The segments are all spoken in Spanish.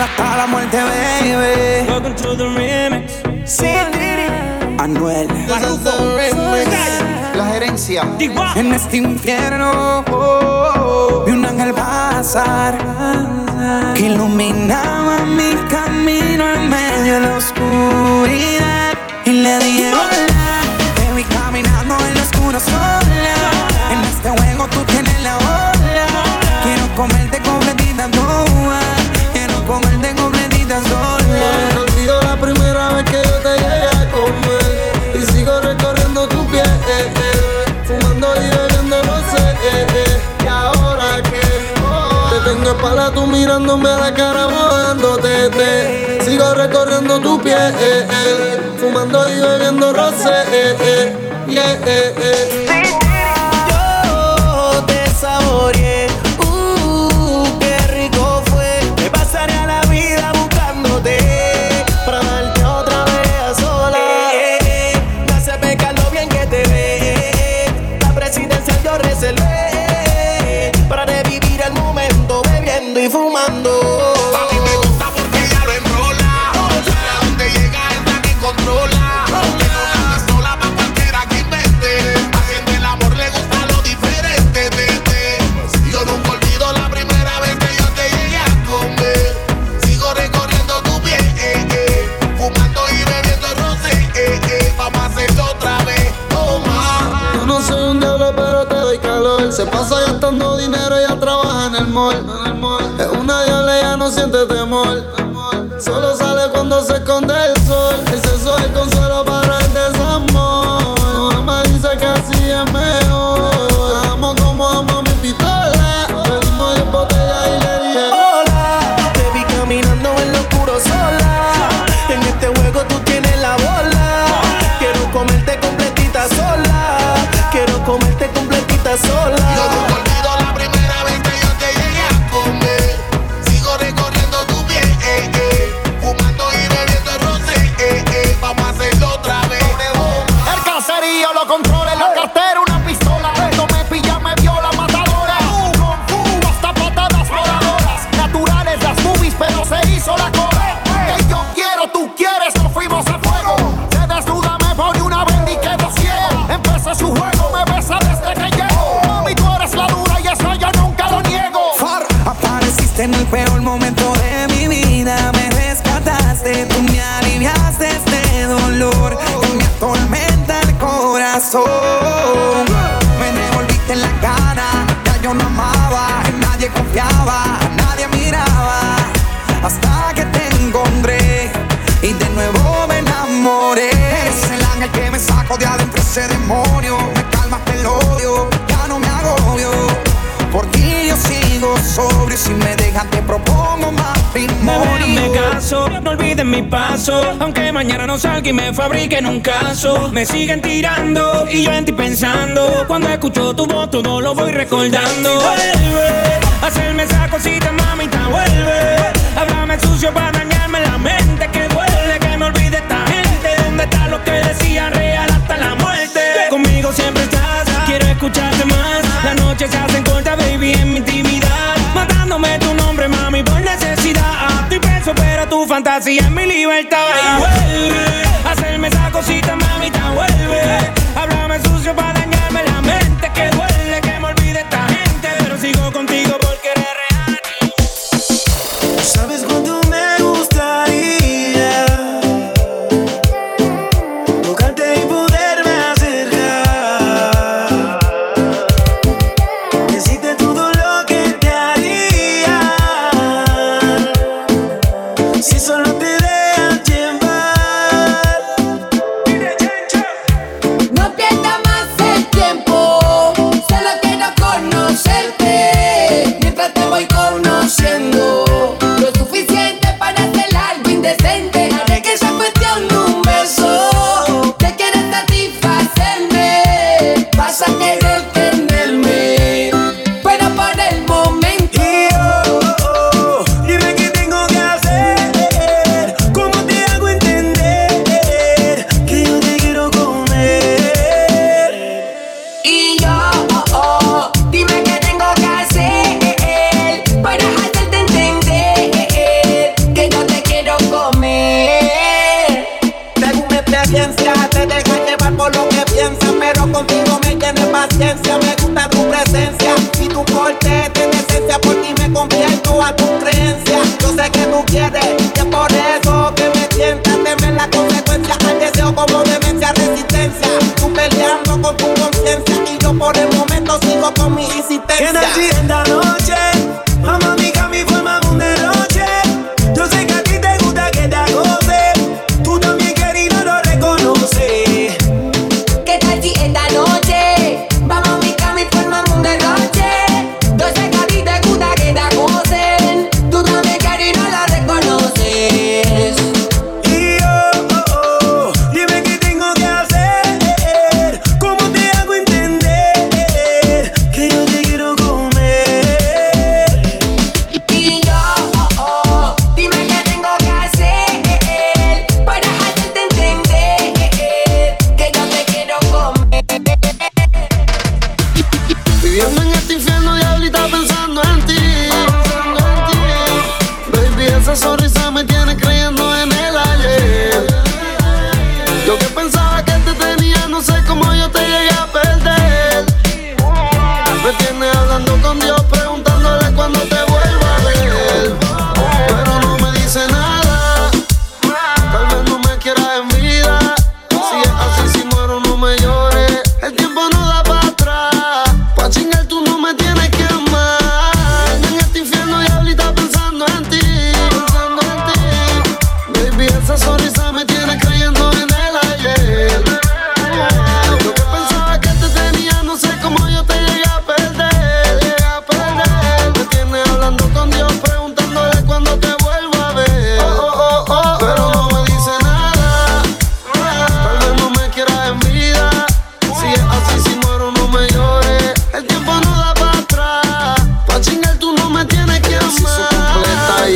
Hasta la muerte, baby. Welcome to the remix. Sin Anuel. La gerencia. Ah. En este infierno vi un ángel pasar que iluminaba mi camino en medio de la oscuridad y le dije hola. Te vi caminando en la oscura. espalda tú mirándome a la cara mojándote te. Sigo recorriendo tu piel eh, eh. Fumando y bebiendo rosé eh, eh yeah, eh, eh. No olviden mi paso, aunque mañana no salga y me fabriquen un caso. Me siguen tirando y yo en ti pensando. Cuando escucho tu voz, todo lo voy recordando. Vuelve, hacerme esa cosita, mamita, vuelve. Háblame sucio para fantasía es mi libertad. Y vuelve, hacerme esa cosita, mamita, vuelve. Háblame sucio para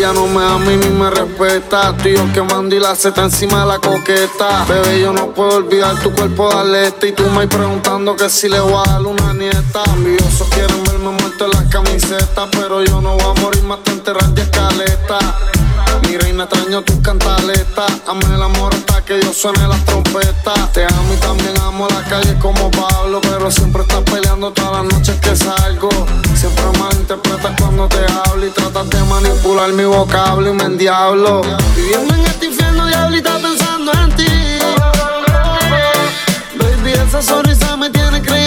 ella no me ama y ni me respeta. Tú y yo quemando y la seta encima de la coqueta. Bebé, yo no puedo olvidar tu cuerpo de alerta. Y tú me preguntando que si le voy a dar una nieta. Envidiosos quieren verme muerto en las camisetas. Pero yo no voy a morir más te enterrar de escaleta. Mi reina extraño tus cantaletas. Ame el amor hasta que yo suene las trompetas. Te amo y también amo la calle como Pablo. Pero siempre estás peleando todas las noches que salgo. Siempre malinterpretas cuando te hablo y tratas de manipular mi vocablo y me endiablo. Viviendo en este infierno, diablita, pensando en ti. Baby, esa sonrisa me tiene creyendo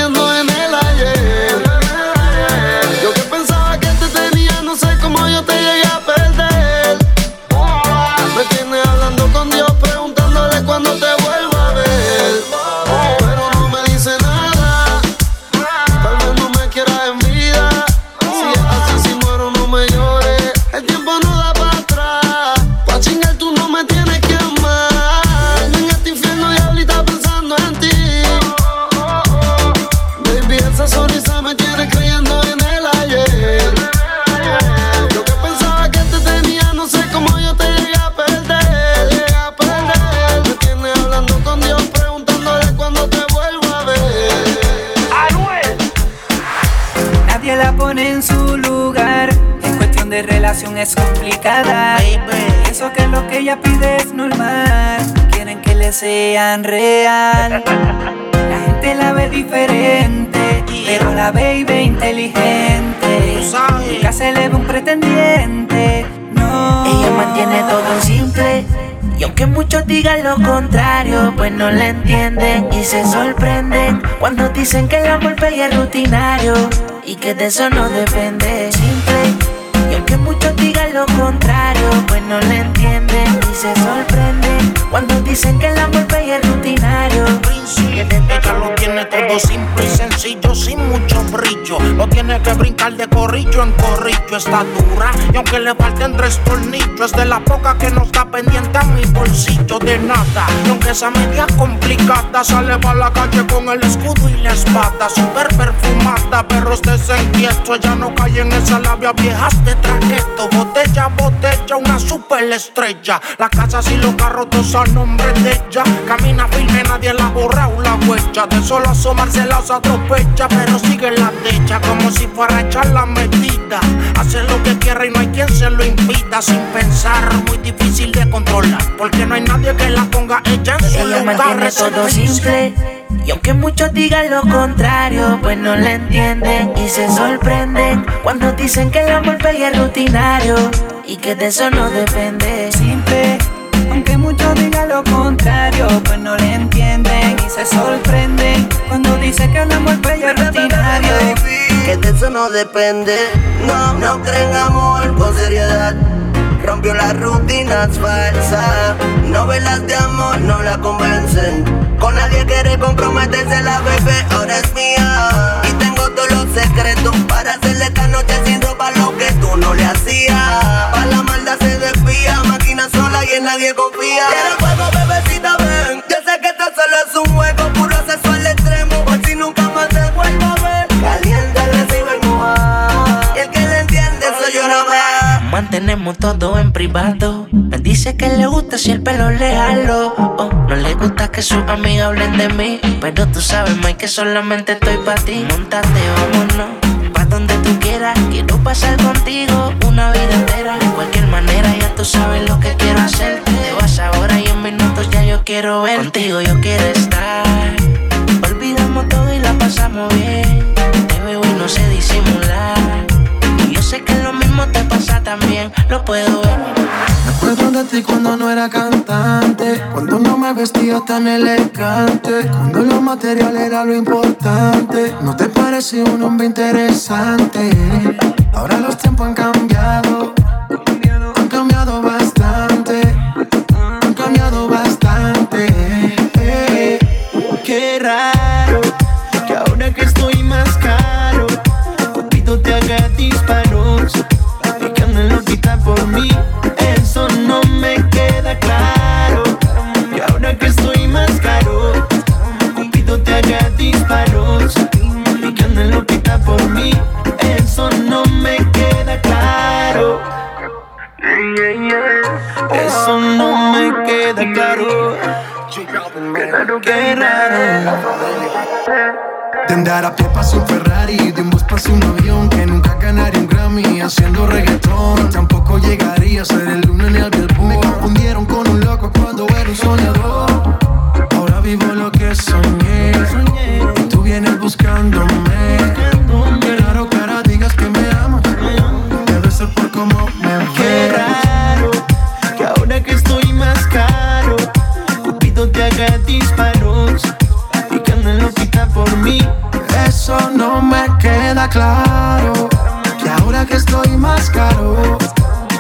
ella pide es normal. Quieren que le sean real. La gente la ve diferente, pero la baby inteligente. Nunca se le ve un pretendiente. No. Ella mantiene todo simple. Y aunque muchos digan lo contrario, pues no la entienden y se sorprenden cuando dicen que el amor pega es rutinario y que de eso no depende. Lo contrario, pues no la entienden se sorprenden cuando dicen que el amor pega es rutinario. de Ella lo tiene todo simple y sencillo, sin mucho brillo. No tiene que brincar de corrillo en corrillo, está dura. Y aunque le falten tres tornillos, es de la poca que no está pendiente a mi bolsillo de nada. Y aunque esa media complicada, sale para la calle con el escudo y la espada. Super perfumada, pero estés inquieto. Ella no cae en esa labia viejas de traqueto. Botella, botella, una super estrella. La casa y los carros todos a nombre de ella. Camina firme, nadie la borra o la huella. De solo asomarse la se atropella, pero sigue la derecha como si fuera a echar la medida. Hace lo que quiera y no hay quien se lo impida. Sin pensar, muy difícil de controlar. Porque no hay nadie que la ponga ella en su Ella lugar. mantiene todo simple. Y aunque muchos digan lo contrario, pues no le entienden y se sorprenden cuando dicen que el amor es rutinario y que de eso no depende. Simple, aunque muchos digan lo contrario, pues no le entienden y se sorprenden cuando dicen que el amor es rutinario. Que de eso no depende, no, no creen amor con seriedad rompió las rutinas falsas. Novelas de amor no la convencen. Con nadie quiere comprometerse, la bebé ahora es mía. Y tengo todos los secretos para hacerle esta noche sin ropa lo que tú no le hacías. Pa' la maldad se desvía, máquina sola y en nadie confía. Quiero fuego, bebecita, Mantenemos todo en privado. Me dice que le gusta si el pelo le jalo. Oh, no le gusta que sus amigas hablen de mí. Pero tú sabes, Mike, que solamente estoy para ti. Montate, vámonos. Pa' donde tú quieras. Quiero pasar contigo una vida entera. De cualquier manera, ya tú sabes lo que quiero hacer. Te vas ahora y en minutos ya yo quiero ver. Contigo yo quiero estar. Olvidamos todo y la pasamos bien. Te veo y no sé disimular. Y yo sé que lo mismo te pasa también. Lo puedo ver. Me acuerdo de ti cuando no era cantante, cuando no me vestía tan elegante, cuando lo material era lo importante. No te parecía un hombre interesante. Ahora los tiempos han cambiado, Qué raro. De andar a pie pasa un Ferrari, de un bus pasa un avión que nunca ganaría un Grammy haciendo reggaetón. Tampoco llegaría a ser el uno en el Billboard. Me confundieron con un loco cuando era un soñador. Ahora vivo lo que soñé. Y tú vienes buscándome. Más caro,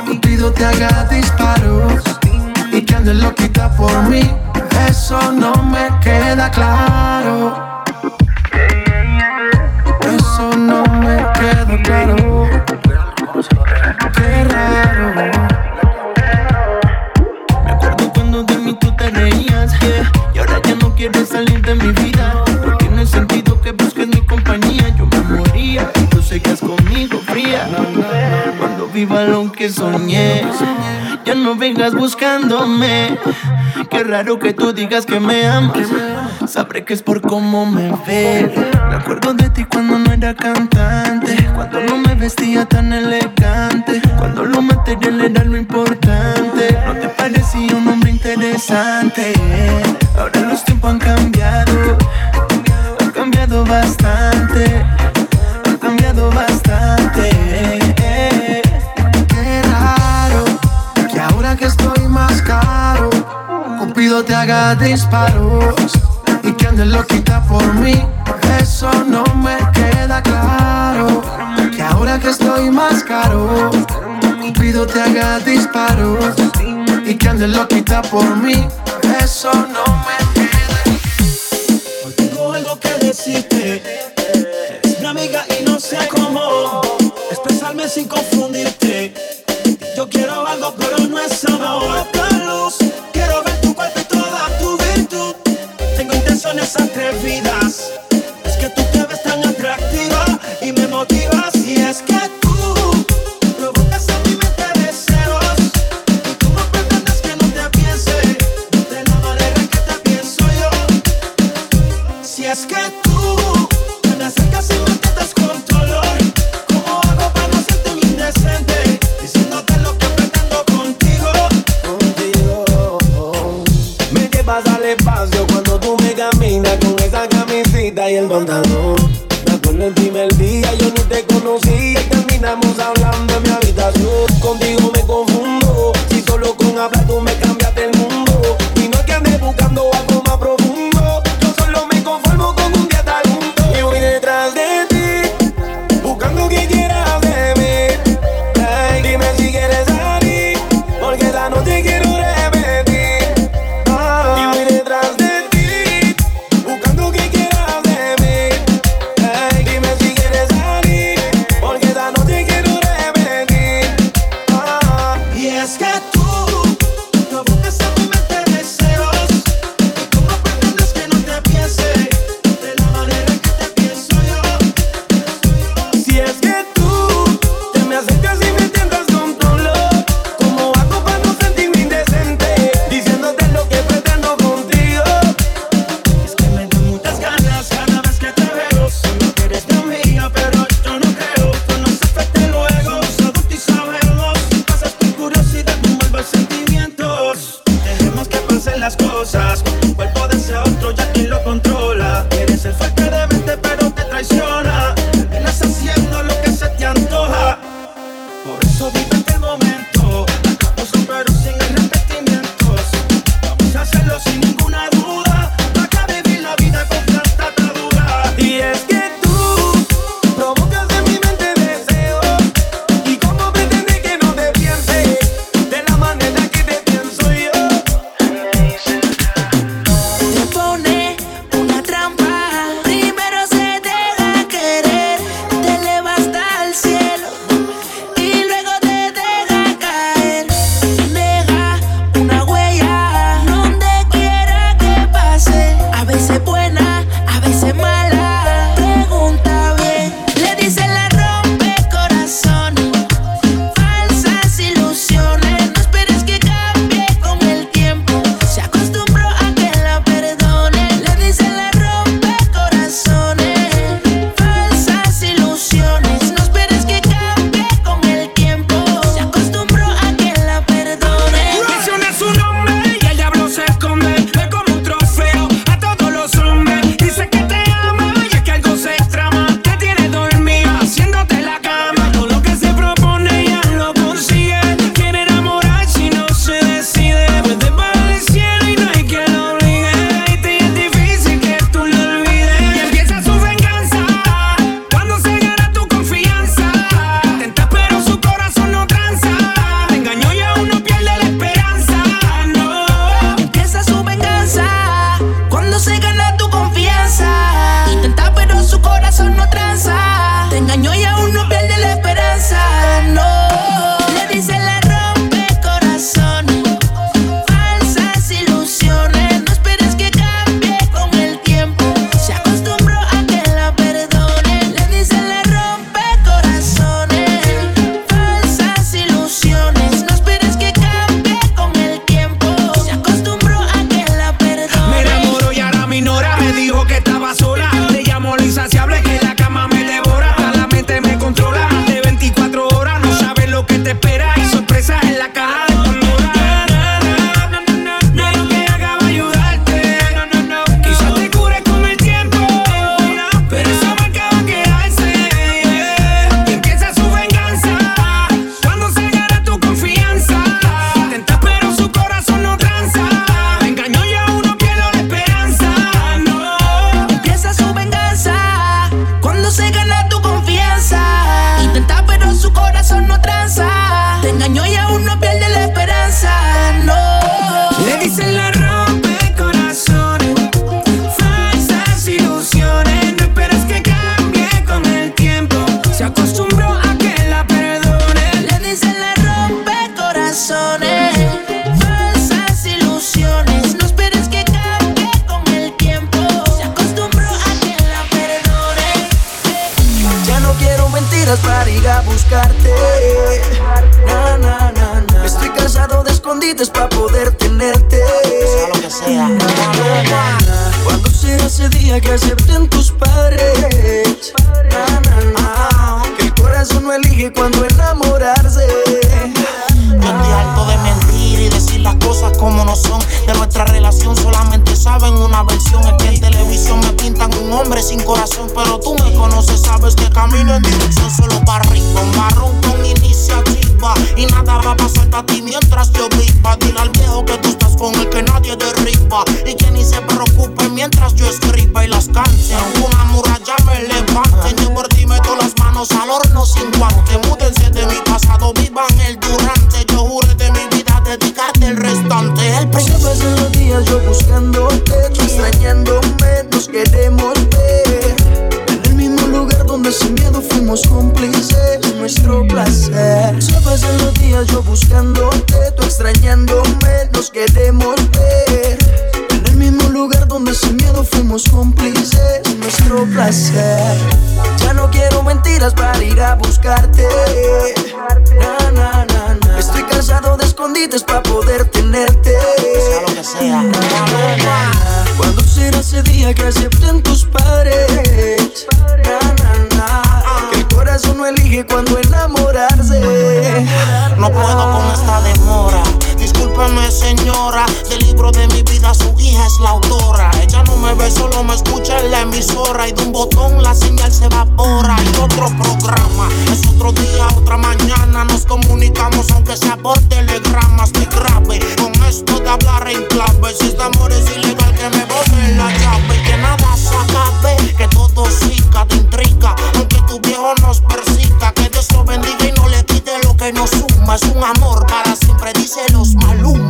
Cupido te haga disparos y que ande loquita por mí. Eso no me queda claro. Ya no vengas buscándome. Qué raro que tú digas que me amas. Sabré que es por cómo me ves. Me acuerdo de ti cuando no era cantante. Cuando no me vestía tan elegante. Cuando lo material era lo importante. No te parecía un hombre interesante. Ahora los tiempos han cambiado. Han cambiado bastante. Han cambiado bastante. Te haga disparos y que ande loquita por mí. Eso no me queda claro. Que ahora que estoy más caro, Cupido te haga disparos y que ande loquita por mí. Eso no me queda Hoy tengo algo que decirte. Es mi amiga y no sé cómo expresarme sin confundirte. Yo quiero algo, pero no es amor. Engañó y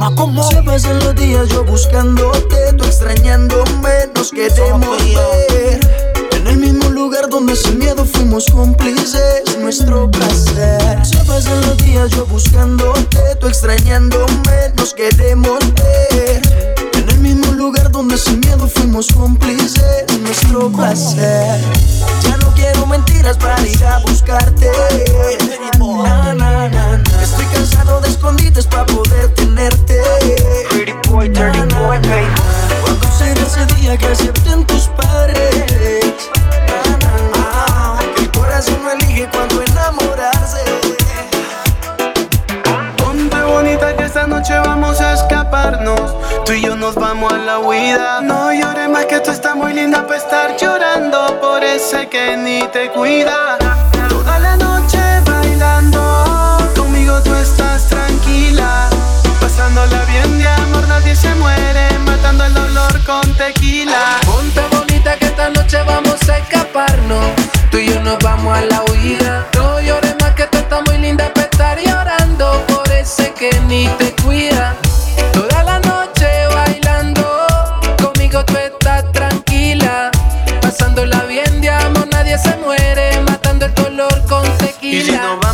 Maluma. Como Se pasan los días yo buscándote, tú extrañándome, nos queremos ver. En el mismo lugar donde sin miedo fuimos cómplices, nuestro placer. Se pasan los días yo buscándote, tú extrañándome, nos queremos ver. En el mismo lugar donde sin miedo fuimos cómplices, nuestro placer. Ya no quiero mentiras para ir a buscarte. Na, na, na, na. Estoy cansado de escondites para poder tenerte. Pretty boy, dirty boy, baby. Cuando será ese día que acepten tus. Que el corazón no elige cuando enamorarse. Ponte bonita que esta noche vamos a Tú y yo nos vamos a la huida. No llores más que tú estás muy linda para estar llorando por ese que ni te cuida. Toda la noche bailando, conmigo tú estás tranquila. Pasándola bien de amor, nadie se muere. Matando el dolor con tequila. Ponte bonita que esta noche vamos a escaparnos. Tú y yo nos vamos a la huida. No llores más que tú estás muy linda para estar llorando por ese que ni te cuida.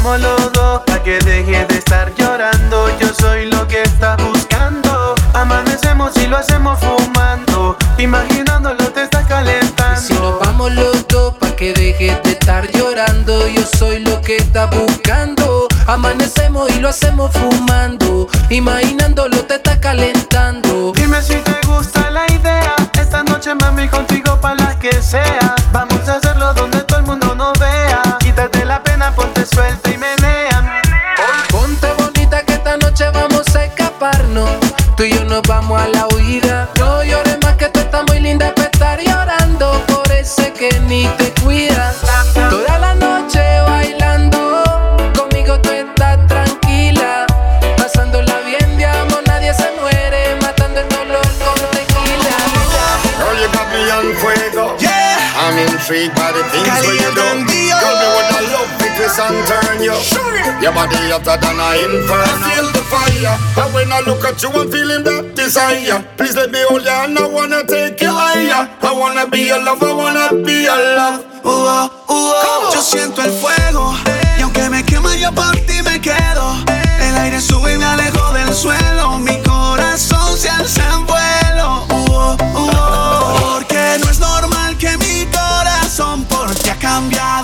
Vamos los dos, a que dejes de estar llorando. Yo soy lo que estás buscando. Amanecemos y lo hacemos fumando. Imaginándolo te estás calentando. Si nos vamos los dos pa' que dejes de estar llorando Yo soy lo que estás buscando Amanecemos y lo hacemos fumando Imaginándolo te está calentando Dime si te gusta la idea. Esta noche, mami, contigo para la que sea. Vamos a la huida No llores más que tú estás muy linda para estar llorando Por ese que ni te cuida Toda la noche bailando Conmigo tú estás tranquila Pasándola bien de amor Nadie se muere Matando el dolor con tequila Girl, you got me on fuego. Yeah. I'm intrigued by the things do. Me I love you. Your body hotter than a inferno. I feel the fire. And when I look at you, I'm feeling that desire. Please let me hold you, and I wanna take you higher. I wanna be your love, I wanna be your love. Uh, uh, yo siento el fuego y aunque me quema yo por ti me quedo. El aire sube y me alejo del suelo. Mi corazón se alza en vuelo. Uh, uh, porque no es normal que mi corazón por ti ha cambiado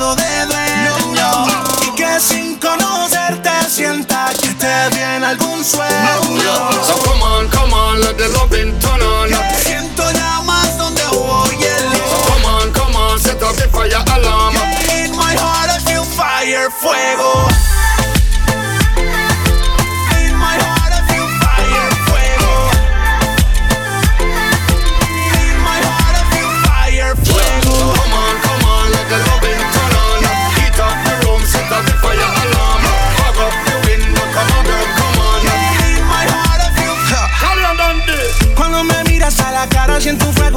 sienta que te viene algún sueño. So come on, come on, let the loving turn on. Siento llamas donde hubo hielo. So come on, come on, set up the fire alarm. In my heart I feel fire, fuego.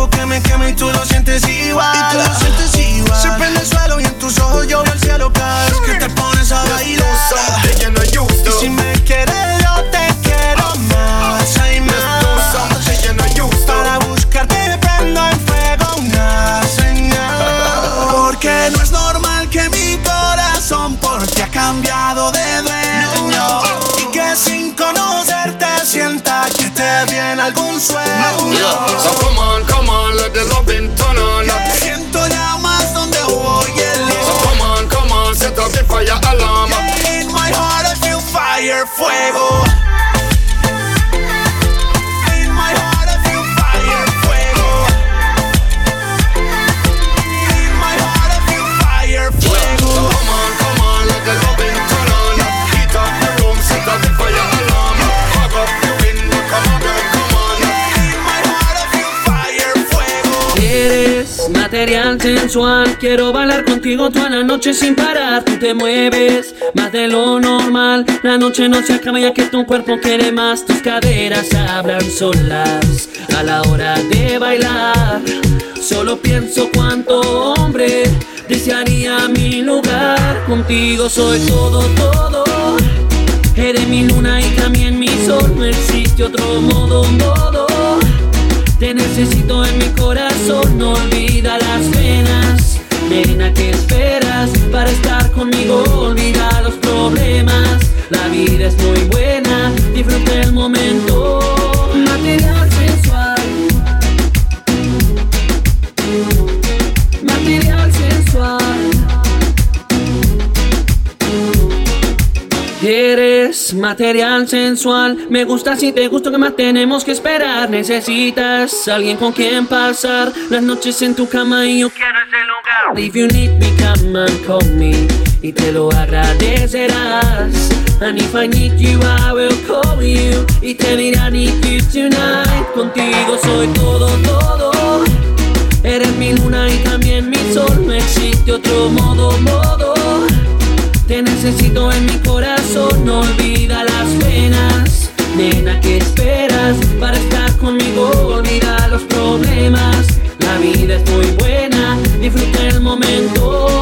algo que me quema y tú lo sientes igual. Y tú lo sientes igual. Se prende el suelo y en tus quiero bailar contigo toda la noche sin parar. Tú te mueves más de lo normal. La noche no se acaba ya que tu cuerpo quiere más. Tus caderas hablan solas a la hora de bailar. Solo pienso cuánto hombre desearía mi lugar. Contigo soy todo, todo. Eres mi luna y también mi sol. No existe otro modo, modo. Necesito en mi corazón, no olvida las penas. Nena, ¿qué esperas para estar conmigo? Olvida los problemas. La vida es muy buena, disfruta el momento. Material Material sensual, me gusta si te gusto, que más tenemos que esperar? Necesitas alguien con quien pasar las noches en tu cama y yo quiero ese lugar. If you need me, come and call me y te lo agradecerás. And if I need you, I will call you y te diré I need you tonight. Contigo soy todo, todo. Eres mi luna y también mi sol, no existe otro modo, modo. Te necesito en mi corazón, no olvida las penas. Nena, ¿qué esperas para estar conmigo? Olvida los problemas. La vida es muy buena, disfruta el momento.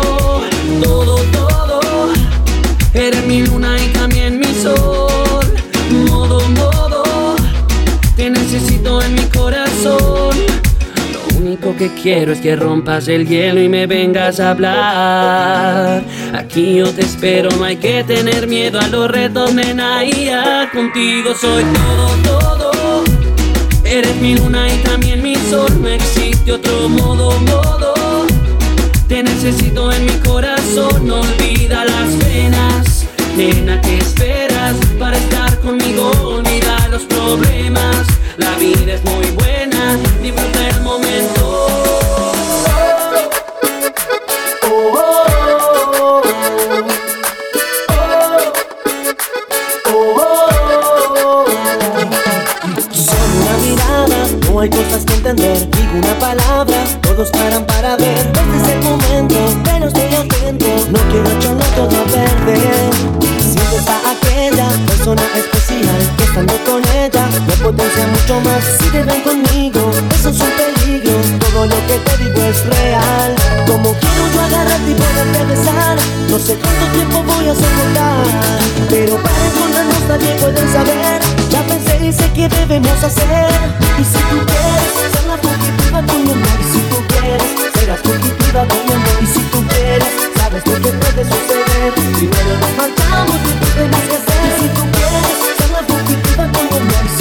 Único que quiero es que rompas el hielo y me vengas a hablar. Aquí yo te espero, no hay que tener miedo a los retos, nena. Y ya contigo soy todo, todo. Eres mi luna y también mi sol, no existe otro modo, modo. Te necesito en mi corazón, no olvida las penas. Nena, ¿qué esperas para estar conmigo? Olvida los problemas. La vida es muy buena, disfruta entender. Digo una palabra, todos paran para ver. Este es el momento, pero estoy atento. No quiero echarlo todo a perder. Sientes a aquella persona especial que estando con ella me potencia mucho más. Si te ven conmigo, eso es un peligro. Todo lo que te digo es real. Como quiero yo agarrarte y poderte besar. No sé cuánto tiempo voy a soportar, pero para encontrarnos nadie puede saber. Ya pensé y sé qué debemos hacer. Y si tú quieres si tú quieres serás fugitiva con mi amor, y si tú quieres sabes lo que puede suceder. Primero nos marchamos y tenemos que hacer. Si tú quieres tú serás fugitiva con mi amor, y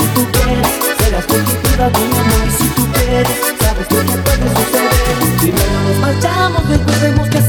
si tú quieres sabes lo que puede suceder. Primero nos marchamos, después tenemos que hacer.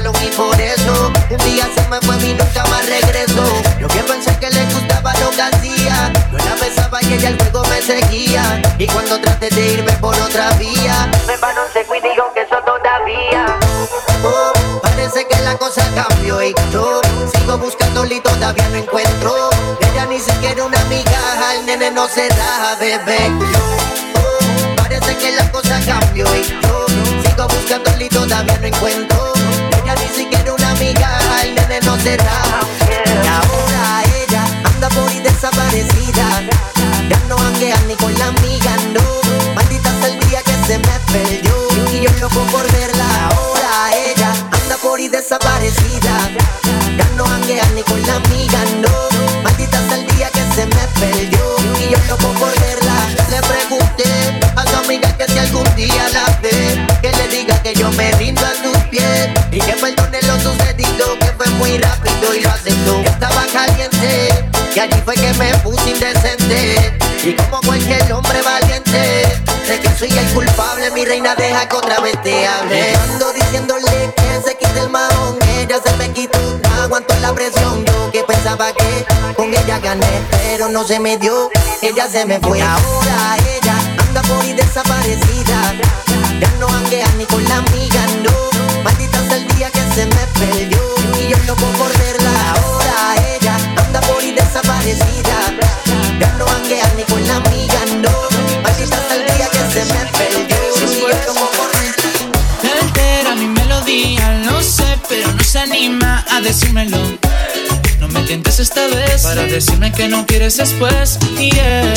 Y por eso un día se me fue y nunca más regresó. Yo que pensé que le gustaba lo que hacía. Yo la besaba y ella el juego me seguía. Y cuando traté de irme por otra vía, me paró seco y digo que eso todavía. Oh, parece que la cosa cambió y yo sigo buscándole y todavía no encuentro. Ella ni siquiera una amiga, el nene no se da, bebé. Oh, parece que la cosa cambió y yo sigo buscándole y todavía no encuentro. Y ahora ella anda por ahí desaparecida. Ya no hanguea ni con la amiga, no. Maldita sea el día que se me perdió. Y yo loco por verla. Ahora ella anda por ahí desaparecida. Ya no hanguea ni con la amiga, no. Maldita sea el día que se me perdió. Y yo loco por verla. Le pregunté a su amiga que si algún día la ve, que le diga que yo me rindo a sus pies. Y que perdone Estaba caliente. Y allí fue que me puse indecente. Y como cualquier hombre valiente, sé que soy el culpable, mi reina deja que otra vez te hable. Ando diciéndole que se quite el mahón, ella se me quitó, no aguanto la presión. Yo que pensaba que con ella gané, pero no se me dio, ella se me fue. Ahora ella anda por ahí desaparecida, ya no hanguea ni con la amiga, decírmelo. No me tientes esta vez para decirme que no quieres después. Yeah.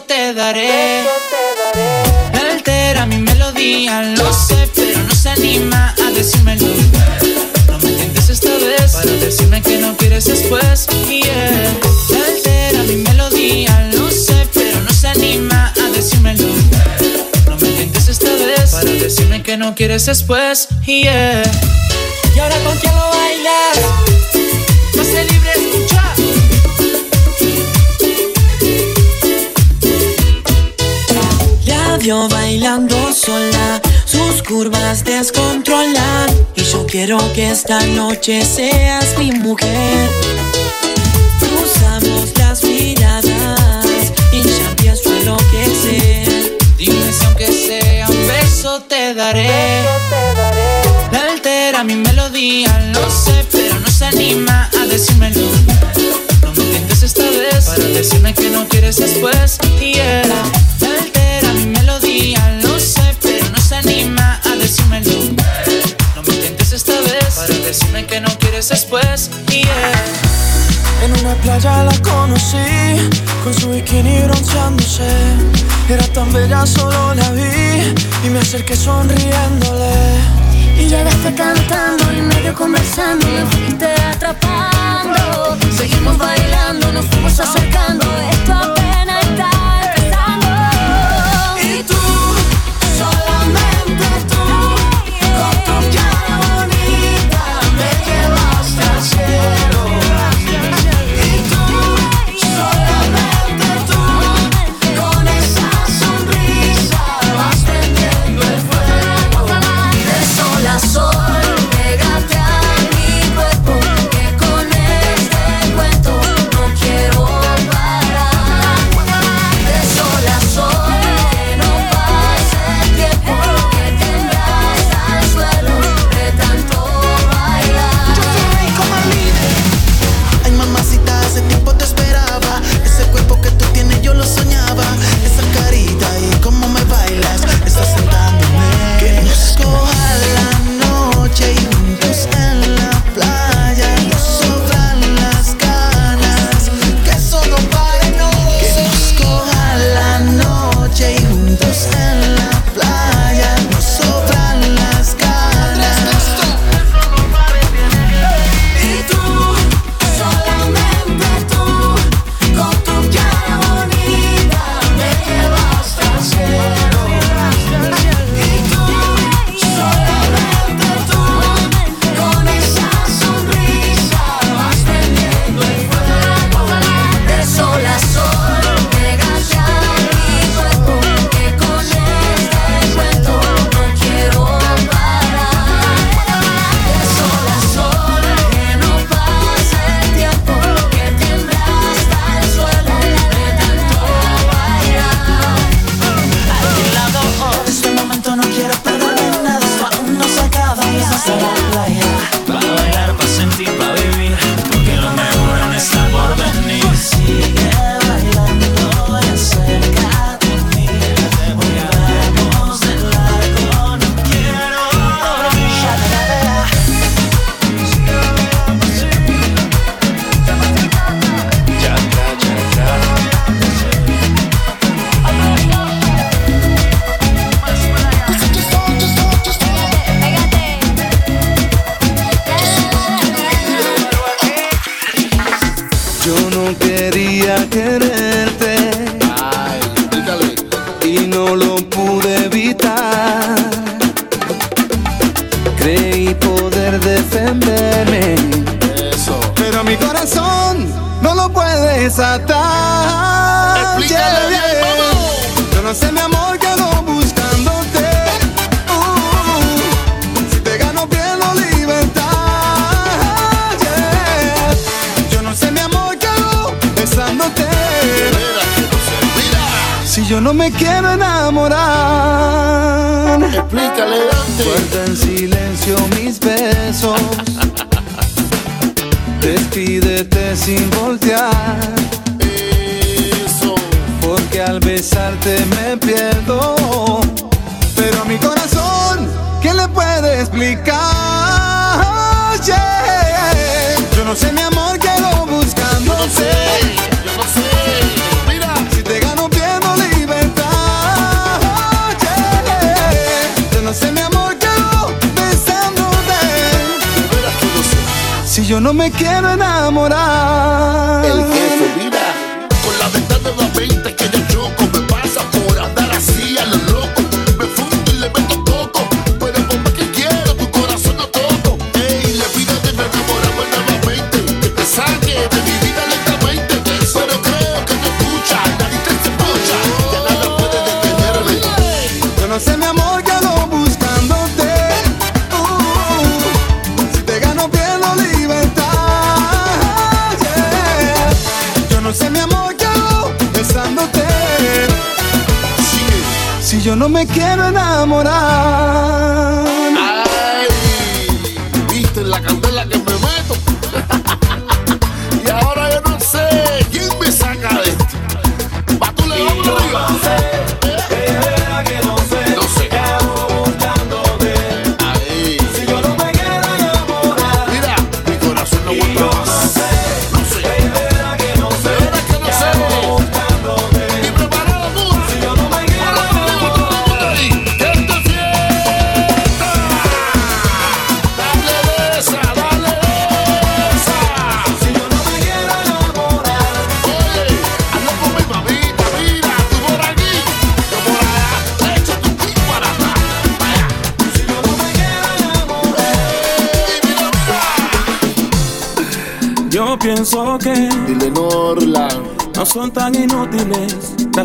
Te daré. Altera mi melodía, lo sé, pero no se anima a decírmelo. No me tientes esta vez para decirme que no quieres después. Yeah. Altera mi melodía, lo sé, pero no se anima a decírmelo. No me tientes esta vez para decirme que no quieres después. Yeah. ¿Y ahora con quién lo bailas? Pase libre, escucha. Bailando sola, sus curvas descontrolan. Y yo quiero que esta noche seas mi mujer. Cruzamos las miradas y ya empiezo a enloquecer. Dime si aunque sea un beso te daré. Altera mi melodía, lo sé, pero no se anima a decírmelo. No me tientes esta vez para decirme que no quieres después. Yeah mi melodía, lo sé, pero no se anima a decírmelo. No me intentes esta vez para decirme que no quieres después. Yeah. En una playa la conocí, con su bikini bronceándose. Era tan bella, solo la vi y me acerqué sonriéndole. Y llegaste cantando y medio conversando Me fuiste atrapando Seguimos bailando, nos fuimos acercando Esto apenas está quiero enamorar. El que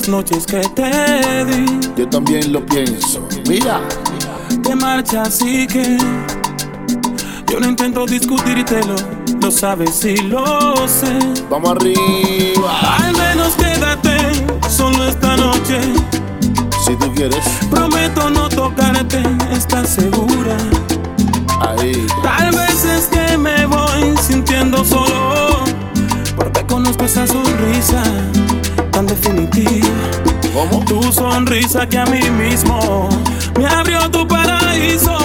noches que te di. Yo también lo pienso. Mira, te marcha así que yo no intento discutírtelo. Lo sabes y lo sé. Vamos arriba. Al menos quédate solo esta noche. Si tú quieres. Prometo no tocarte. ¿Estás segura? Ahí. Tal vez es que me voy sintiendo solo. Porque conozco esa sonrisa como tu sonrisa que a mí mismo me abrió tu paraíso.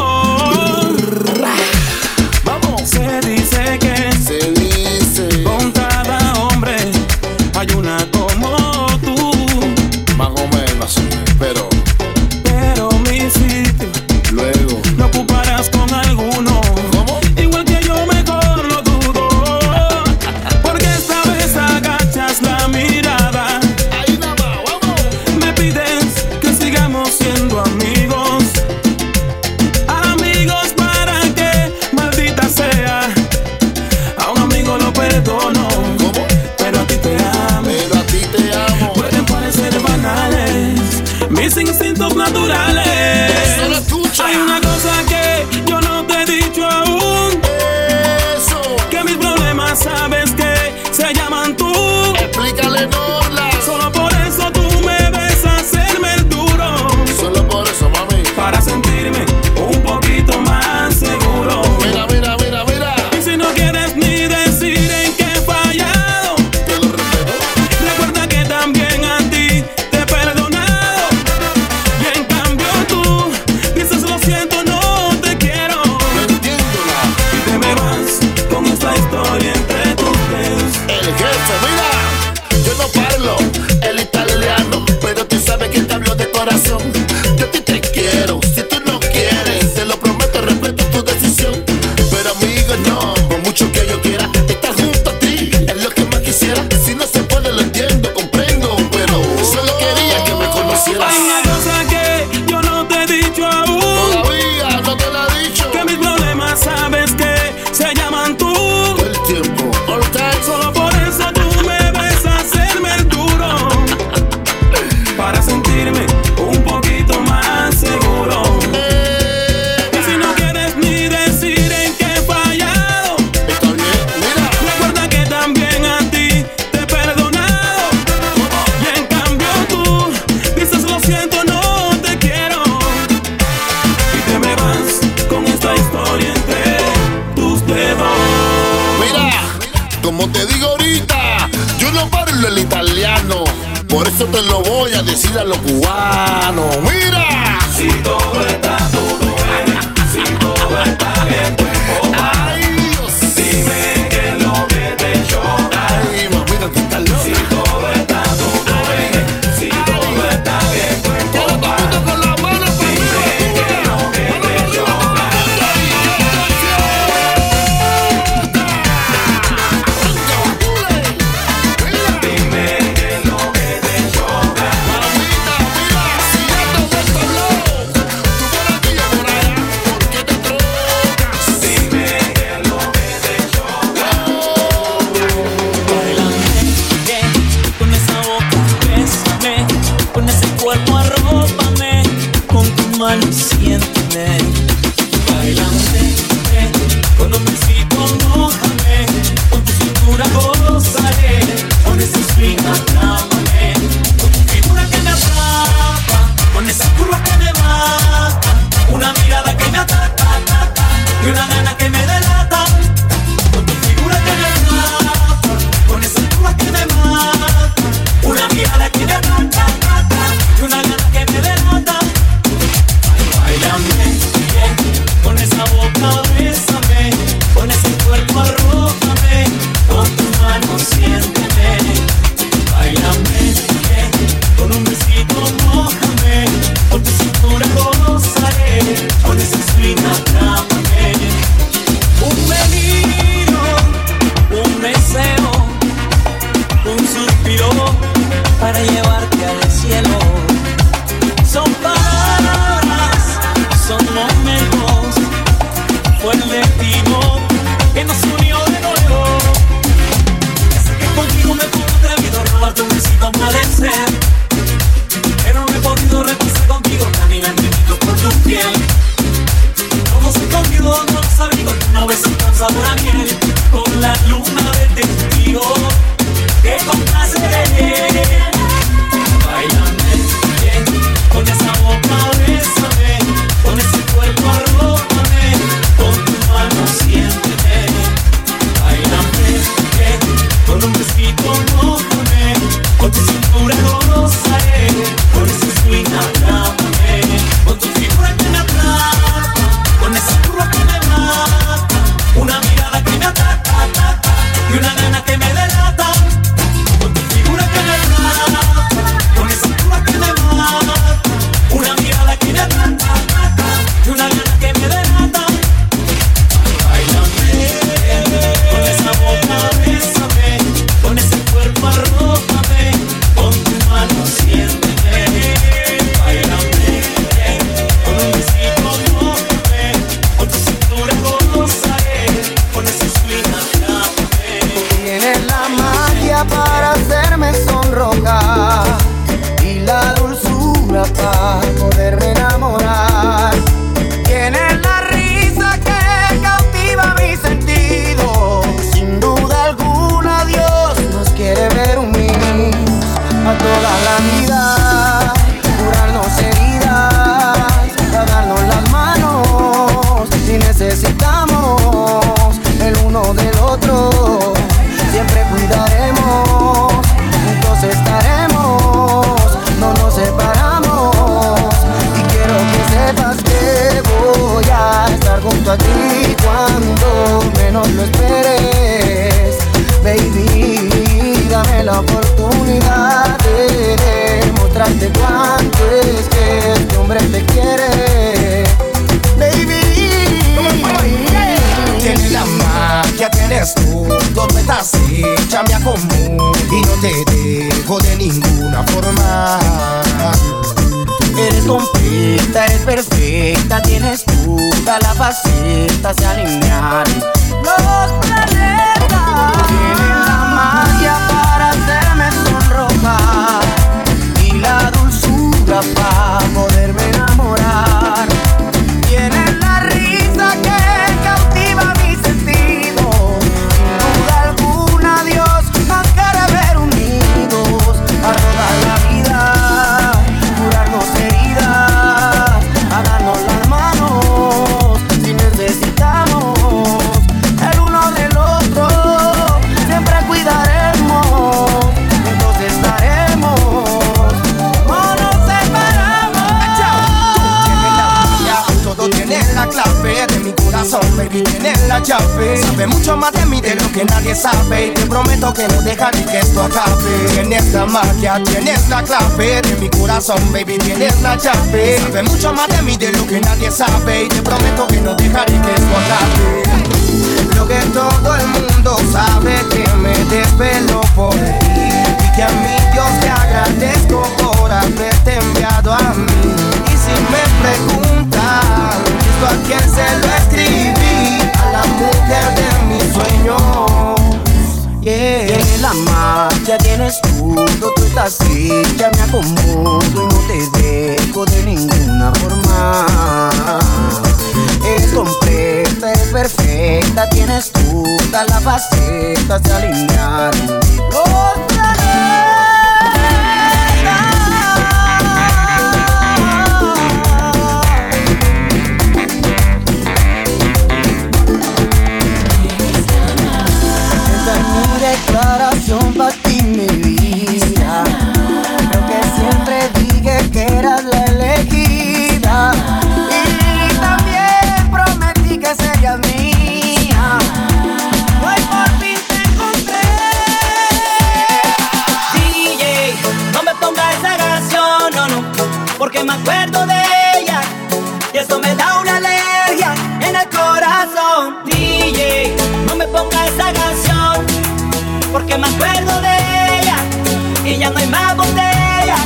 no hay más botella.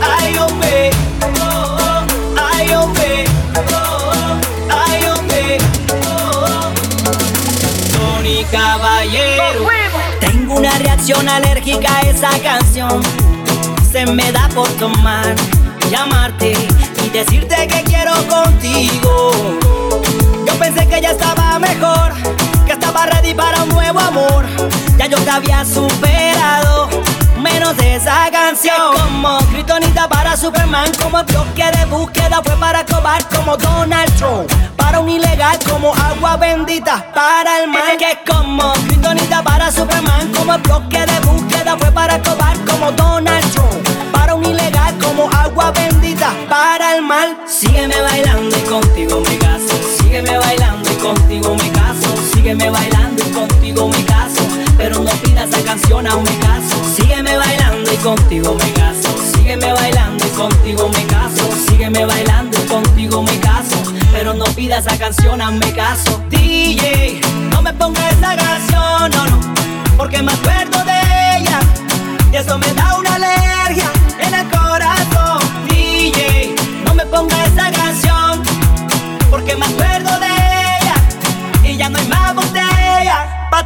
Ay, hombre, ay, hombre, ay, hombre. Tony Caballero. Tengo una reacción alérgica a esa canción. Se me da por tomar, llamarte y decirte que quiero contigo. Yo pensé que ya estaba mejor, que estaba ready para un nuevo amor. Ya yo te había superado menos de esa canción. Como Kryptonita para Superman, como bloque de búsqueda fue para cobar como Donald Trump. Para un ilegal como agua bendita para el mal. Que como Kryptonita para Superman, como bloque de búsqueda fue para cobar como Donald Trump. Para un ilegal como agua bendita para el mal. Sígueme bailando y contigo me caso. Sígueme bailando y contigo me caso. Sígueme bailando y contigo me caso. Pero no pidas esa canción a me caso. Sígueme bailando y contigo me caso. Sígueme bailando y contigo me caso. Sígueme bailando y contigo me caso. Pero no pidas esa canción a me caso. DJ, no me pongas esa canción, no, no. Porque me acuerdo de ella. Y eso me da una alergia en el corazón. DJ, no me pongas esa canción.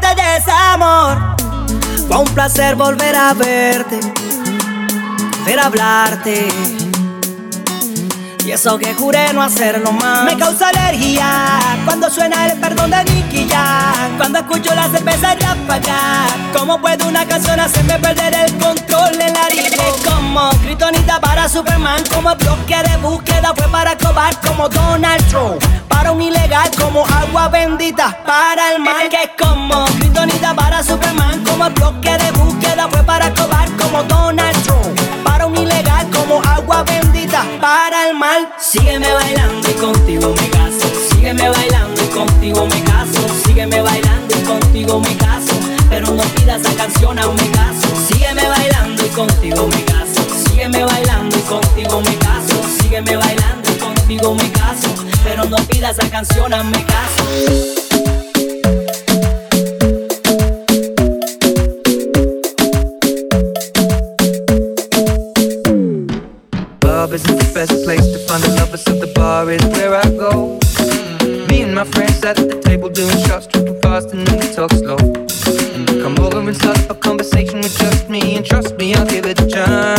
De desamor. Fue un placer volver a verte. Ver hablarte. Y eso que juré no hacerlo más. Me causa alergia Cuando suena el perdón de Nicky Jam Cuando escucho la cerveza ráfaga ¿Cómo puede una canción hacerme perder el control en la harina? Como Kryptonita para Superman Como bloque de búsqueda fue para cobar Como Donald Trump. Para un ilegal como agua bendita Para el mal que es como Kryptonita para Superman Como bloque de búsqueda fue para cobar Como Donald Trump. Para un ilegal como agua bendita Para el mal Sígueme bailando y contigo me caso. Sígueme bailando y contigo me caso. Sígueme bailando y contigo me caso. Pero no pidas esa canción a me caso. Sígueme bailando y contigo me caso. Sígueme bailando y contigo me caso. Sígueme bailando y contigo me caso. Pero no pidas esa canción a me caso Club isn't the best place to find a lover, so the bar is where I go. Me and my friends sat at the table doing shots, tripping fast, and then we talk slow. Come over and start up a conversation with just me, and trust me, I'll give it a chance.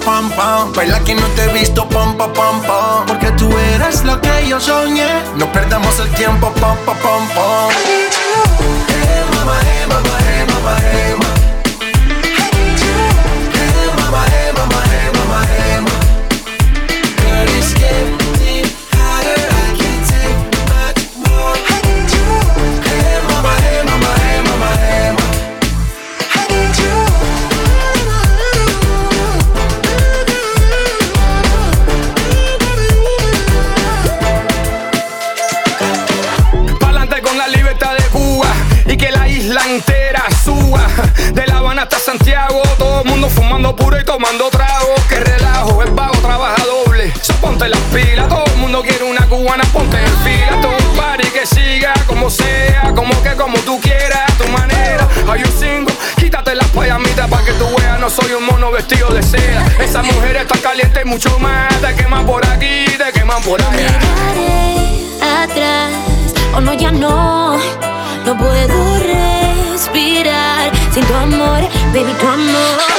pam pam. Baila que no te he visto pam pa pam pam. Porque tú eres lo que yo soñé. No perdamos el tiempo pam pa pam pam. Hey, mama, hey, eh, mama, hey, eh, mama, hey. Eh. Las payamitas para que tú veas, no soy un mono vestido de seda. Esa mujer está caliente y mucho más. Te queman por aquí, te queman por allá. atrás. O no, ya no. No puedo respirar sin tu amor, baby, tu amor.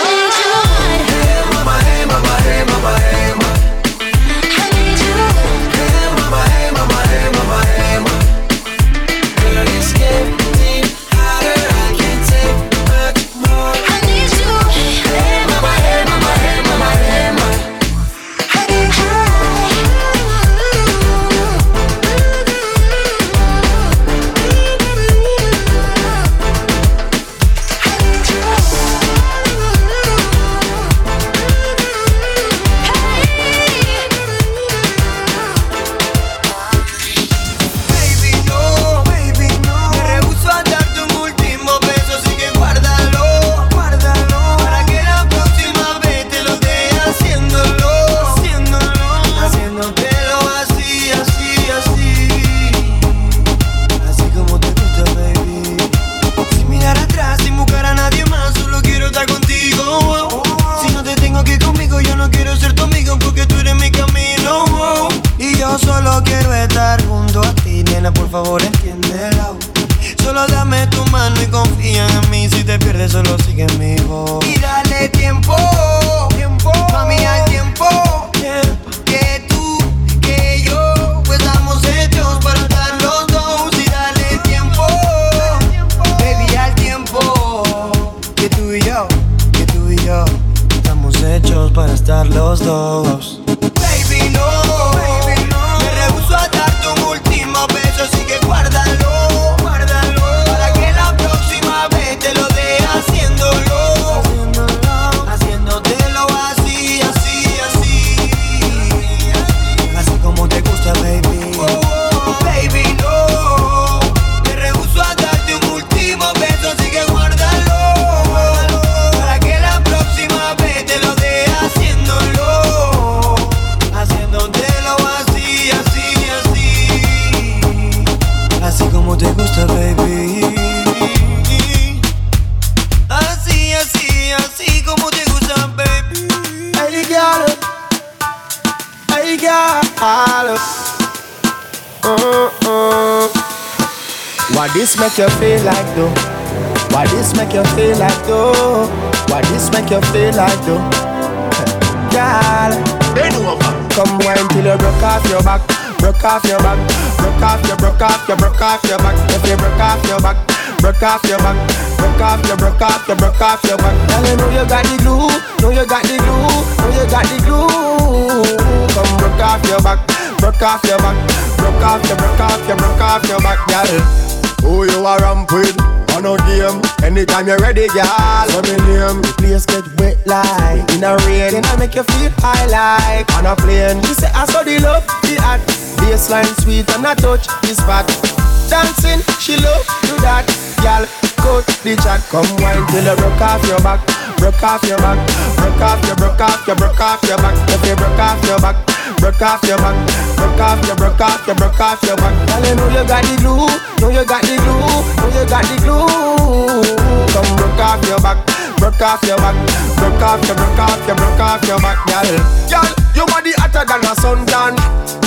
Make you feel like though? Why this make you feel like though? Why this make you feel like though? Girl. Come wine till you broke off your back, broke off your back, broke off your, broke off your, broke off your back. If you broke off your back, broke off your back, broke off your, broke off your, broke off your back. Girl, you know you got the glue, know you got the glue, know you got the glue. Come broke off your back, broke off your back, broke off your, broke off your, broke off your back, girl. Who you are ramp with? On a game, anytime you're ready, girl. So me name, the place get wet like in a rain. Then I make you feel high like on a plane. You say I saw the love, the hot baseline sweet and I touch the spot. Dancing, she love do that, girl. Cut the chat, come wine till you broke off your back, broke off your back, broke off your, broke off your, broke off your back. If you broke off your back, broke off your back, broke off your, broke off your, broke off your back. Girl, you know you got the glue, know you got the glue, know you got the glue. Come broke off your back, broke off your back, broke off your, broke off your, broke off your back, girl. Girl, your body hotter than a suntan.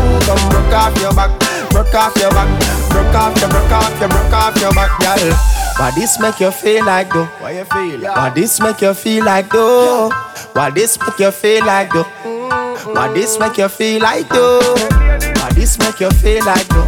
Come broke off your back, broke off your back, broke off your, broke off your, broke off your back, girl. Why this make you feel like though? Why you feel? Why this make you feel like though? Why this make you feel like though? Why this make you feel like though? Why this make you feel like though?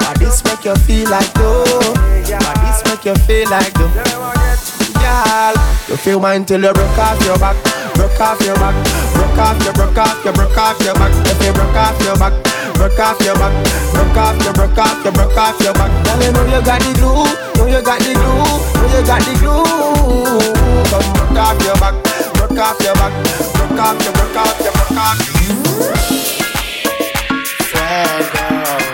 Why this make you feel like though? Why this make you feel like though? Girl, you feel mine till you broke off your back Broke off your back Broke off your, broke off your, broke off your back If you broke off your back Broke off your back Broke off your, broke off your, broke off your back Girl, you know you got the glue Know you got the glue Know you got the glue Come broke off your back Broke off your back Broke off your, broke off your, broke off your Fair girl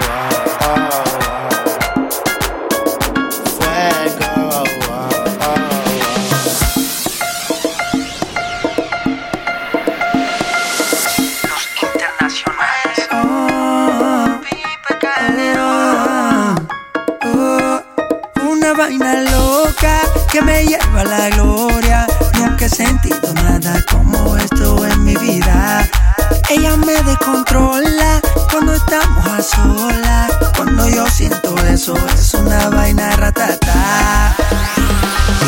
que me lleva a la gloria. Nunca he sentido nada como esto en mi vida. Ella me descontrola cuando estamos a solas. Cuando yo siento eso, es una vaina ratata.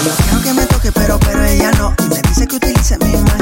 Y yo quiero que me toque, pero, pero ella no. Y me dice que utilice mi mano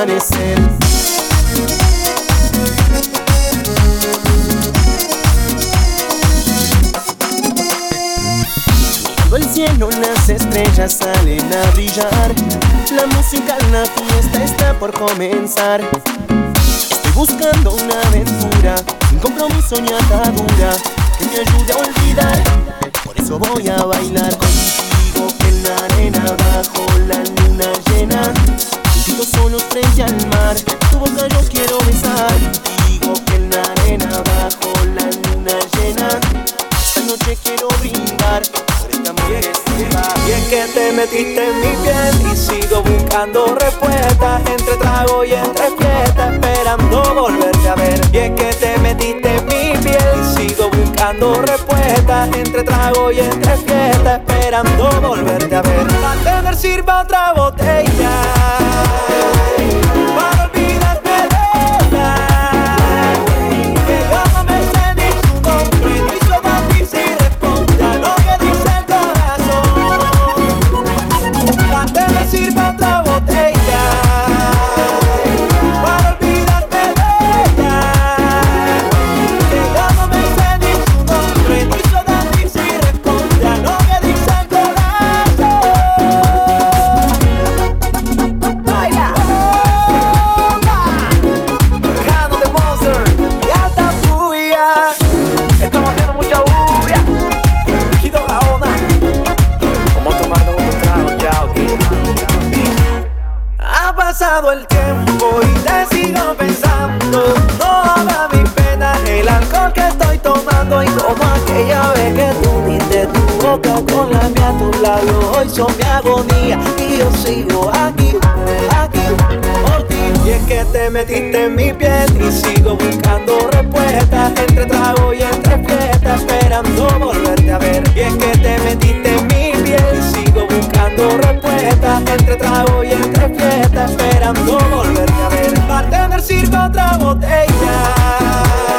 amanecer. El cielo, las estrellas salen a brillar. La música, la fiesta está por comenzar. Estoy buscando una aventura, sin compromiso ni atadura, que me ayude a olvidar. Por eso voy a bailar contigo en la arena bajo la luna llena. Sigo solo frente al mar, tu boca yo quiero besar. Digo que en la arena bajo la luna llena, esta noche quiero brindar. Y es que te metiste en mi piel y sigo buscando respuestas entre trago y entre fiesta esperando volverte a ver. Y es que te metiste en mi piel y sigo buscando respuesta entre trago y entre fiesta, esperando volverte a ver. Tener sirva otra botella. con la mía, tus labios hoy son mi agonía y yo sigo aquí, aquí por ti. Y es que te metiste en mi piel y sigo buscando respuestas entre trago y entre fiestas, esperando volverte a ver. Y es que te metiste en mi piel y sigo buscando respuestas entre trago y entre fiestas, esperando volverte a ver. Va a tener circo otra botella.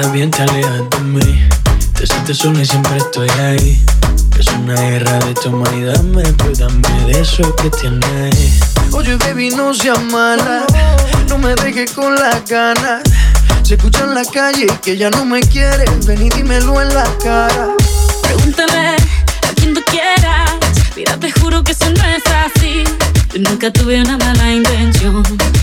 Estás bien te alejas de mí Te sientes sola y siempre estoy ahí Es una guerra de toma y dame Pues dame de eso que tienes Oye, baby, no seas mala. No me dejes con las ganas. Se escucha en la calle que ya no me quieres. Ven y dímelo en la cara. Pregúntale a quien tú quieras. Mira, te juro que eso no es así. Yo nunca tuve una mala intención.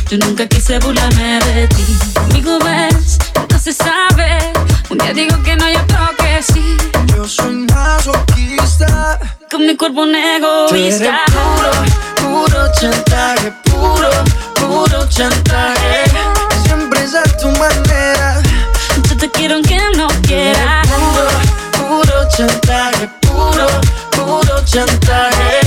Yo nunca quise burlarme de ti. Conmigo ves, nunca se sabe. Un día digo que no, y otro que sí. Yo soy masoquista. Con mi cuerpo un egoísta. puro, puro chantaje. Puro, puro chantaje. Siempre es a tu manera. Yo te quiero aunque no quieras. Puro, puro chantaje. Puro, puro chantaje.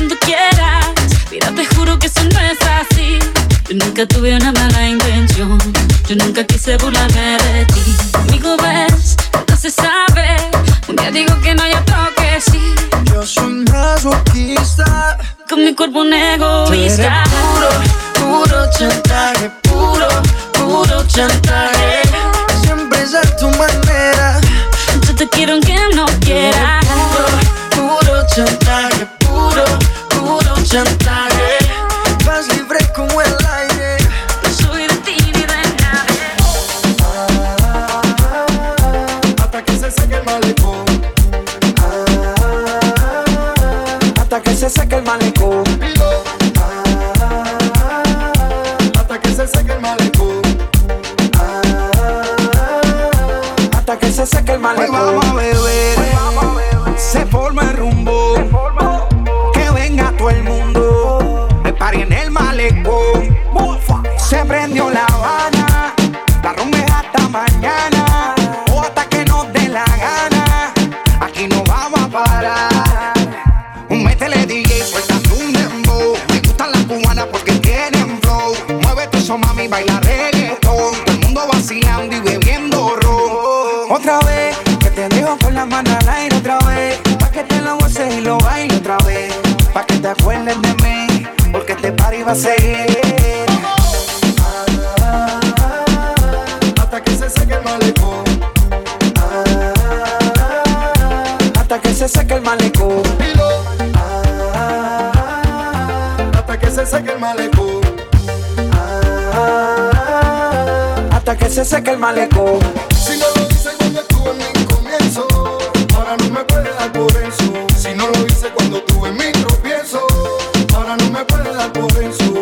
quien tú quieras. Mira, te juro que eso no es así. Yo nunca tuve una mala intención. Yo nunca quise burlarme de ti. Amigo, ves, no se sabe. Un día digo que no, hay otro que sí. Yo soy masoquista. Con mi cuerpo un egoísta. Puro, puro chantaje. Puro, puro chantaje. Siempre es a tu manera. Yo te quiero aunque no quieras. Puro, puro chantaje. Puro porcentaje. Vas libre como el aire. Soy de ti ni de nadie. Ah, ah, ah, hasta que se seque el malecón. hasta que se seque el malecón. hasta que se seque el malecón. hasta que se seque el malecón. a seguir. Hasta que se seque el malecón. hasta que se seque el malecón. hasta que se seque el malecón. hasta que se seque el malecón So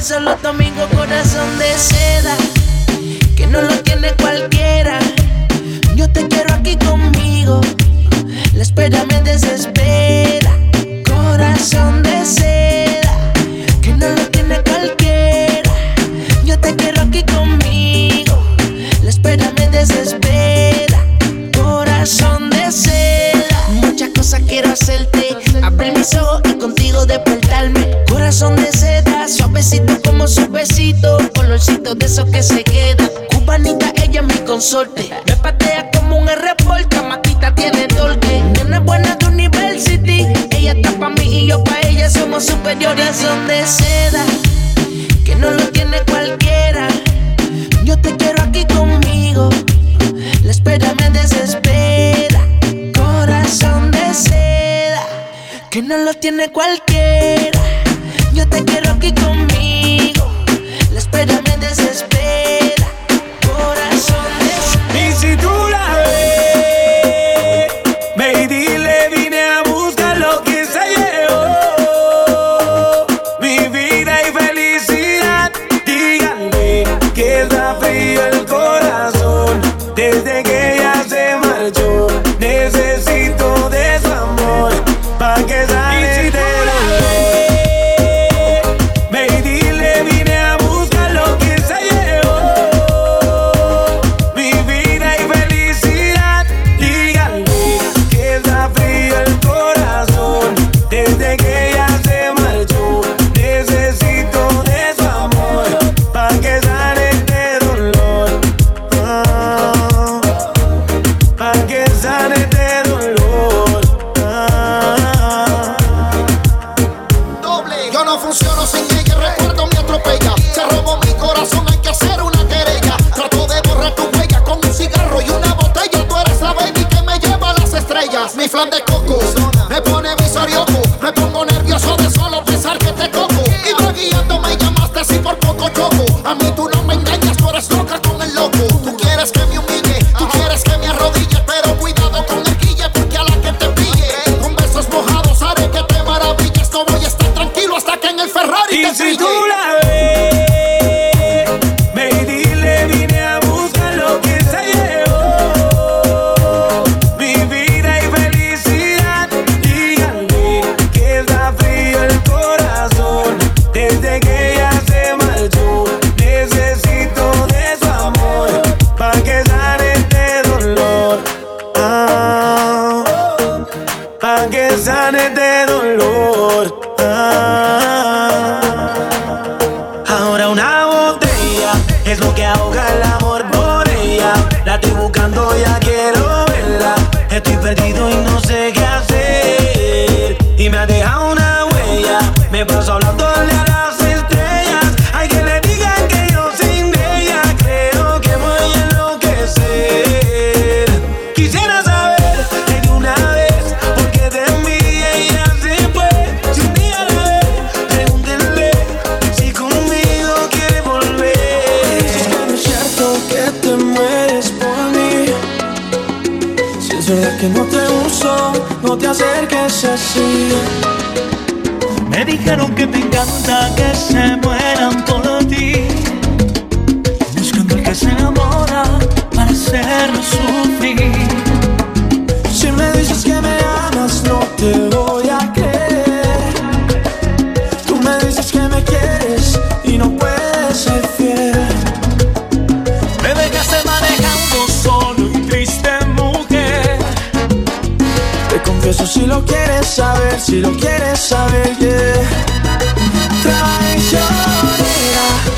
quiero ser que sane este dolor. importa que se mueran por ti, buscando el que se enamora para hacerlo sufrir. Si me dices que me amas, no te voy a creer. Tú me dices que me quieres y no puedes ser fiel. Me dejaste manejando solo y triste, mujer. Te confieso si lo quieres saber, si lo quieres saber, yeah. llorera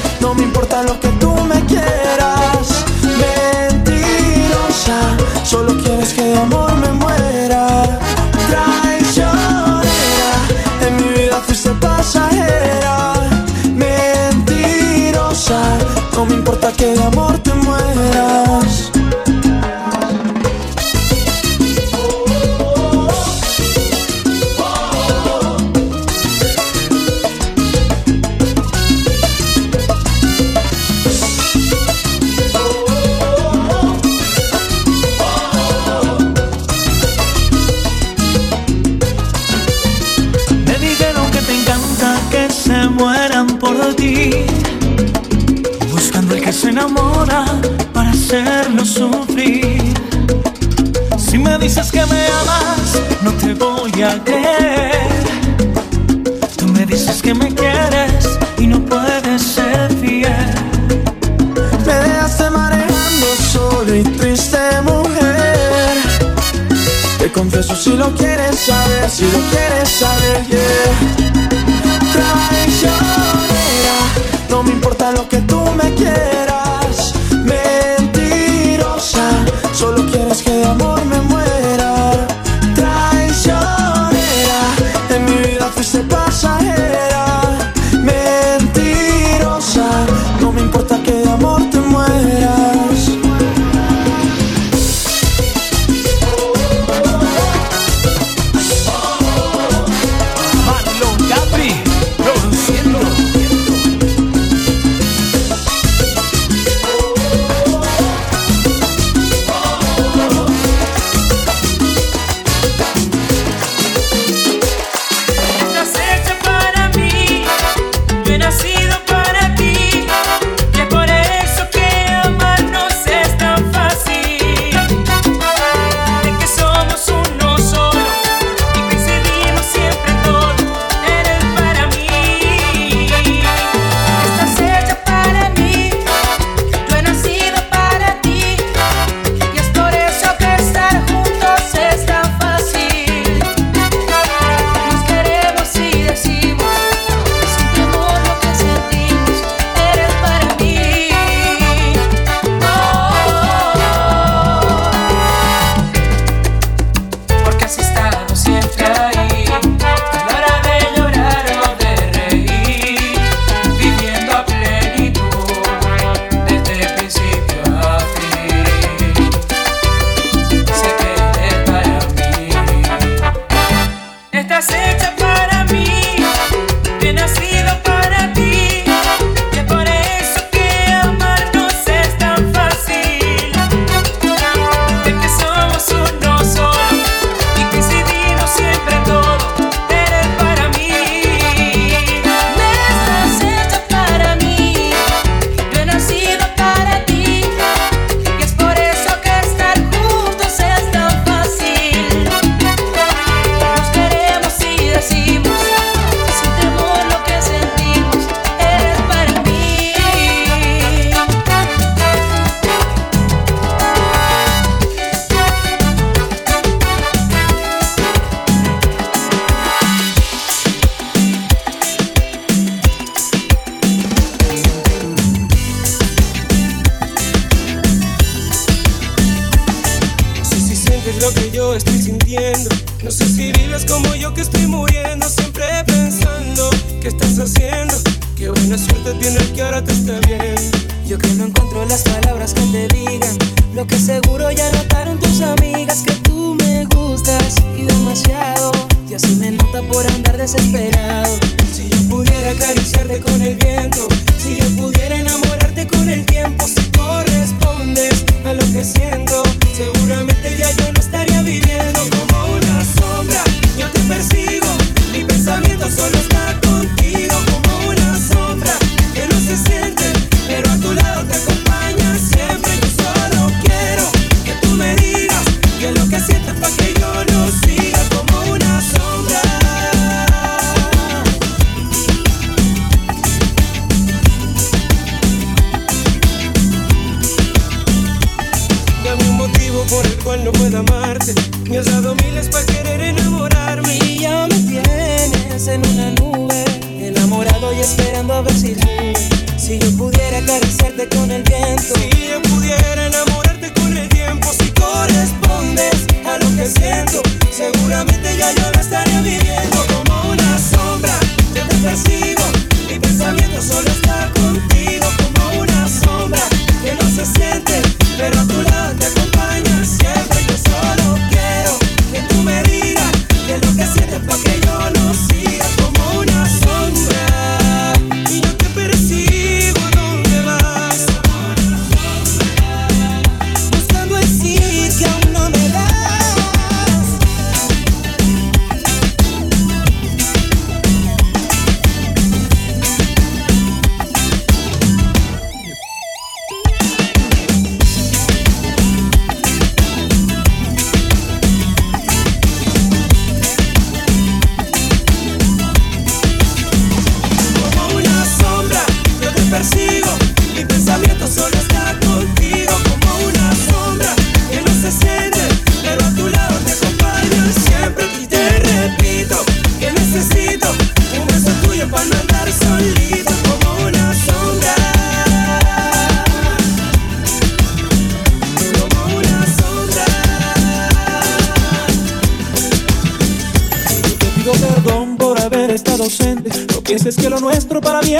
Si lo quieres saber, si lo quieres saber, yeah.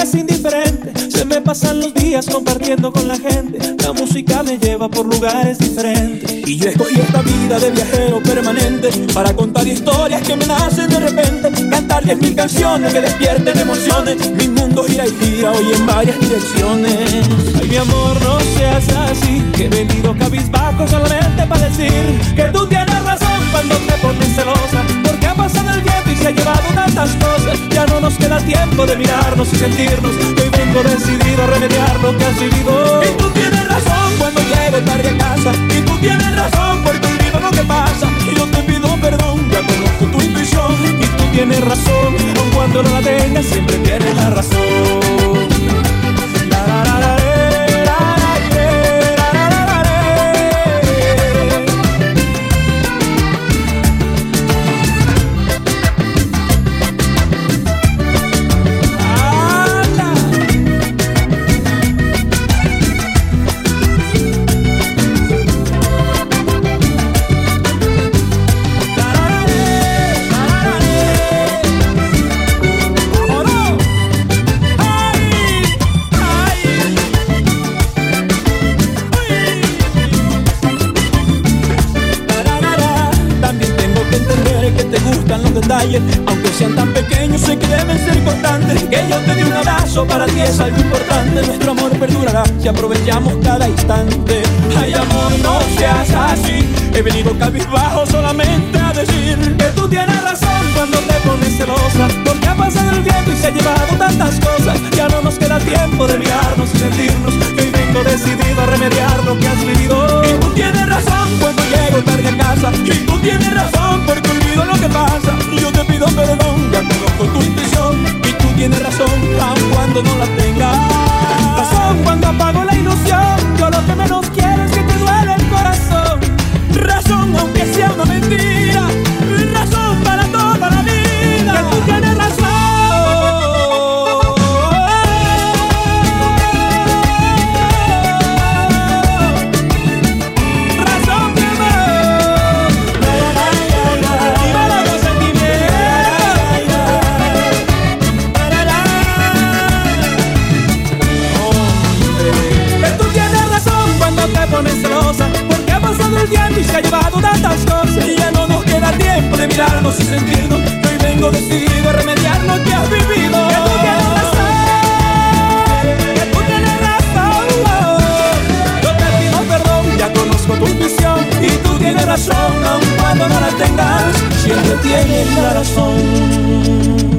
Es indiferente. Se me pasan los días compartiendo con la gente. La música me lleva por lugares diferentes. Y yo escogí esta vida de viajero permanente para contar historias que me nacen de repente. Cantar diez mil canciones que despierten emociones. Mi mundo gira y gira hoy en varias direcciones. Ay, mi amor, no seas así. He venido cabizbajo solamente para decir que tú tienes razón cuando te pones celosa. Se ha llevado tantas cosas. Ya no nos queda tiempo de mirarnos y sentirnos. Hoy vengo decidido a remediar lo que has vivido. Y tú tienes razón cuando llego tarde a casa. Y tú tienes razón porque olvido lo que pasa. Y yo te pido perdón, ya conozco tu intuición. Y tú tienes razón, aun cuando no la tengas, siempre tienes la razón. Aunque sean tan pequeños, sé que deben ser importantes. Que yo te dé un abrazo para ti es algo importante. Nuestro amor perdurará si aprovechamos cada instante. Ay, amor, no seas así. He venido cabizbajo solamente a decir que tú tienes razón cuando te pones celosa. Porque ha pasado el tiempo y se ha llevado tantas cosas. Ya no nos queda tiempo de mirarnos y sentirnos. Hoy vengo decidido a remediar lo que has vivido. Y tú tienes razón cuando llego tarde a casa. Y tú tienes razón porque olvido lo que pasa. Yo te pido perdón, ya conozco tu intuición. Y tú tienes razón, aun cuando no la tengas. Razón cuando apago la ilusión. Yo lo que menos quiero es que te duele el corazón. Razón aunque sea una mentira. Y sentirnos Que hoy vengo decidido a remediar lo que has vivido. Que tú tienes razón Que tú tienes razón. Yo te pido perdón, ya conozco tu intuición Y tú tienes razón, aun cuando no la tengas Siempre tienes la razón